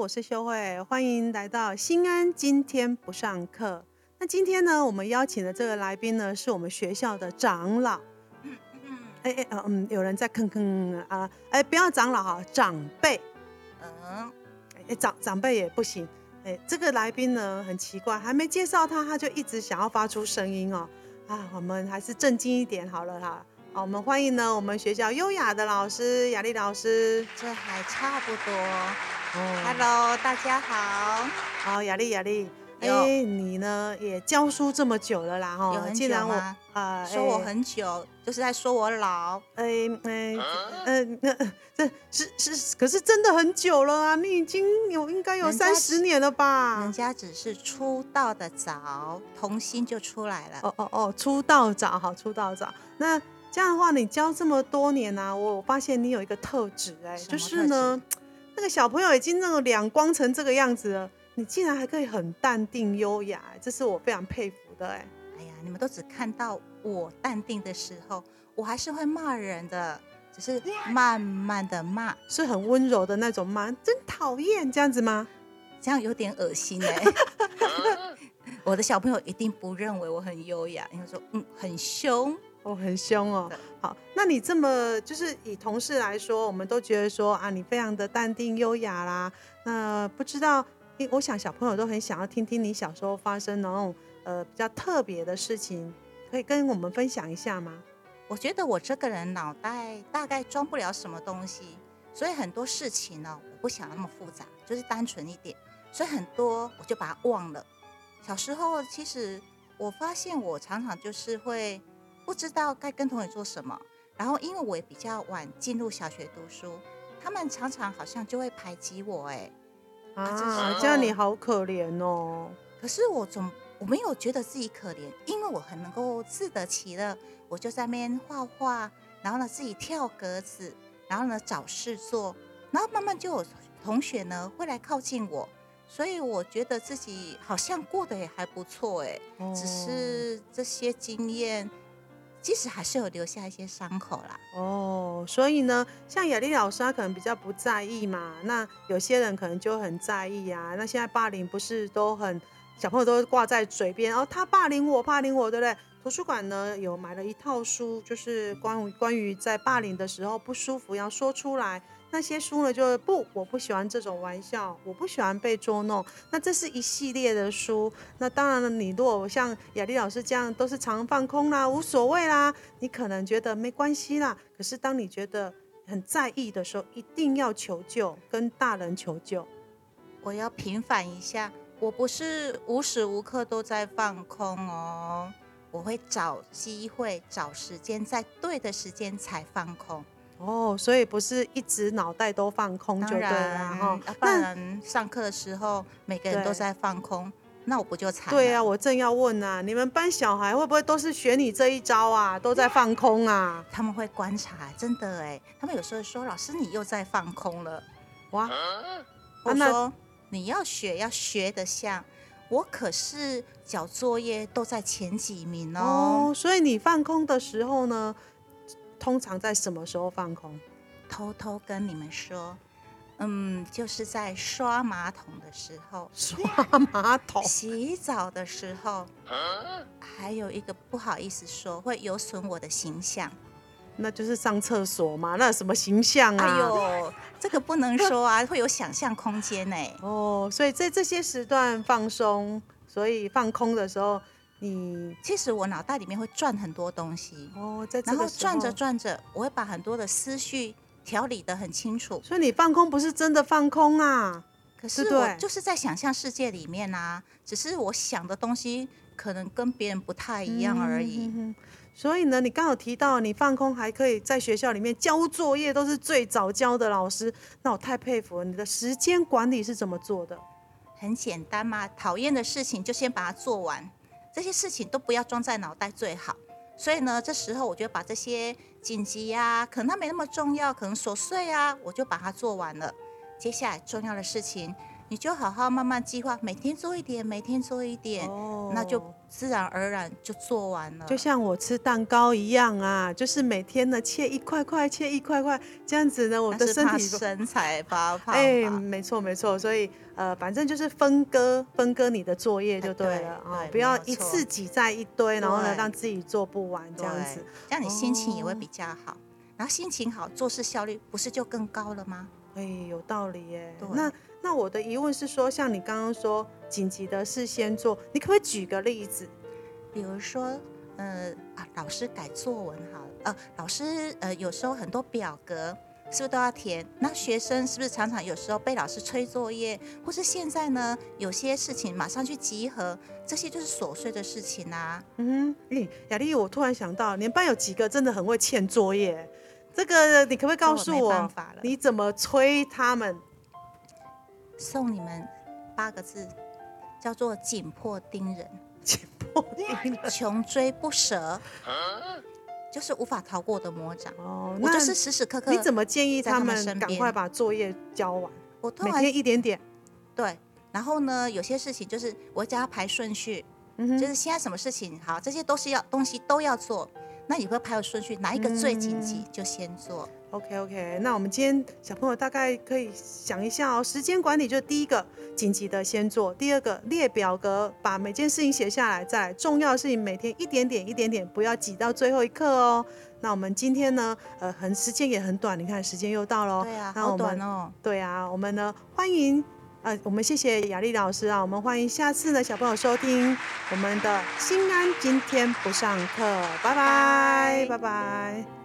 我是秀慧，欢迎来到新安。今天不上课。那今天呢，我们邀请的这个来宾呢，是我们学校的长老。哎哎呃嗯，有人在吭吭啊！哎，不要长老哈，长辈。嗯，哎长长辈也不行。哎，这个来宾呢很奇怪，还没介绍他，他就一直想要发出声音哦。啊，我们还是正经一点好了哈。好，我们欢迎呢我们学校优雅的老师雅丽老师。这还差不多。哦，Hello，大家好。好，雅丽雅丽。哎，你呢也教书这么久了啦，哈，有很久吗？啊，说我很久，就是在说我老。哎哎，嗯，那这是是，可是真的很久了啊！你已经有应该有三十年了吧？人家只是出道的早，童心就出来了。哦哦哦，出道早，好，出道早。那这样的话，你教这么多年呢，我发现你有一个特质，哎，就是呢，那个小朋友已经那个两光成这个样子了。你竟然还可以很淡定优雅，这是我非常佩服的哎！哎呀，你们都只看到我淡定的时候，我还是会骂人的，只是慢慢的骂，是很温柔的那种骂，真讨厌这样子吗？这样有点恶心哎！我的小朋友一定不认为我很优雅，因为说嗯很凶，哦很凶哦。好，那你这么就是以同事来说，我们都觉得说啊你非常的淡定优雅啦，那不知道。我想小朋友都很想要听听你小时候发生那种呃比较特别的事情，可以跟我们分享一下吗？我觉得我这个人脑袋大概装不了什么东西，所以很多事情呢，我不想那么复杂，就是单纯一点，所以很多我就把它忘了。小时候其实我发现我常常就是会不知道该跟同学做什么，然后因为我也比较晚进入小学读书，他们常常好像就会排挤我，哎。啊，这样你好可怜哦。可是我总我没有觉得自己可怜，因为我很能够自得其乐。我就在那边画画，然后呢自己跳格子，然后呢找事做，然后慢慢就有同学呢会来靠近我，所以我觉得自己好像过得也还不错哎。只是这些经验。即使还是有留下一些伤口啦。哦，所以呢，像雅丽老师，她可能比较不在意嘛。那有些人可能就很在意呀。那现在霸凌不是都很小朋友都挂在嘴边，哦，他霸凌我，霸凌我，对不对？图书馆呢有买了一套书，就是关于关于在霸凌的时候不舒服要说出来。那些书呢，就是不，我不喜欢这种玩笑，我不喜欢被捉弄。那这是一系列的书。那当然了，你如果像雅丽老师这样，都是常放空啦，无所谓啦，你可能觉得没关系啦。可是当你觉得很在意的时候，一定要求救，跟大人求救。我要平反一下，我不是无时无刻都在放空哦，我会找机会、找时间，在对的时间才放空。哦，所以不是一直脑袋都放空就对了哈。不然上课的时候每个人都在放空，那我不就惨？对啊，我正要问啊，你们班小孩会不会都是学你这一招啊？都在放空啊？他们会观察，真的哎，他们有时候说老师你又在放空了，哇！我说你要学要学得像我，可是交作业都在前几名哦。所以你放空的时候呢？通常在什么时候放空？偷偷跟你们说，嗯，就是在刷马桶的时候，刷马桶、洗澡的时候，还有一个不好意思说，会有损我的形象，那就是上厕所嘛。那什么形象啊？哎呦，这个不能说啊，会有想象空间呢。哦，所以在这些时段放松，所以放空的时候。你其实我脑袋里面会转很多东西哦，在然后转着转着，我会把很多的思绪调理的很清楚。所以你放空不是真的放空啊，可是我就是在想象世界里面啊，只是我想的东西可能跟别人不太一样而已。所以呢，你刚好提到你放空还可以在学校里面交作业，都是最早教的老师，那我太佩服了。你的时间管理是怎么做的？很简单嘛，讨厌的事情就先把它做完。这些事情都不要装在脑袋最好，所以呢，这时候我就把这些紧急呀，可能它没那么重要，可能琐碎啊，我就把它做完了。接下来重要的事情，你就好好慢慢计划，每天做一点，每天做一点，哦那就自然而然就做完了。就像我吃蛋糕一样啊，就是每天呢切一块块，切一块块，这样子呢，我的身体身材发胖哎，没错没错，所以呃，反正就是分割分割你的作业就哎对了啊、对不要一次挤在一堆，然后呢让自己做不完这样子。这样你心情也会哦比较好。然后心情好，做事效率不是就更高了吗？哎，有道理耶对。那那我的疑问是说，像你刚刚说紧急的事先做，你可不可以举个例子？比如说，呃啊，老师改作文好了，呃，老师呃有时候很多表格是不是都要填？那学生是不是常常有时候被老师催作业，或是现在呢有些事情马上去集合，这些就是琐碎的事情啊。嗯哼，诶，雅丽，我突然想到，你们班有几个真的很会欠作业？这个你可不可以告诉我你怎么催他们？送你们八个字，叫做紧迫盯人，紧迫盯人穷追不舍，就是无法逃过的魔掌。哦，那我就是时时刻刻，你怎么建议他们赶快把作业交完？每我通常天一点点。对，然后呢，有些事情就是我叫他排顺序，嗯就是现在什么事情好，这些都是要东西都要做，那你会排有顺序，哪一个最紧急嗯就先做。OK OK，那我们今天小朋友大概可以想一下哦，时间管理就是第一个紧急的先做，第二个列表格，把每件事情写下来，再来重要的事情每天一点点一点点，不要挤到最后一刻哦。那我们今天呢，呃，很时间也很短，你看时间又到了哦。对啊，好那我们短哦。对啊，我们呢欢迎，呃，我们谢谢雅丽老师啊，我们欢迎下次呢小朋友收听我们的心安今天不上课，拜拜，拜。拜拜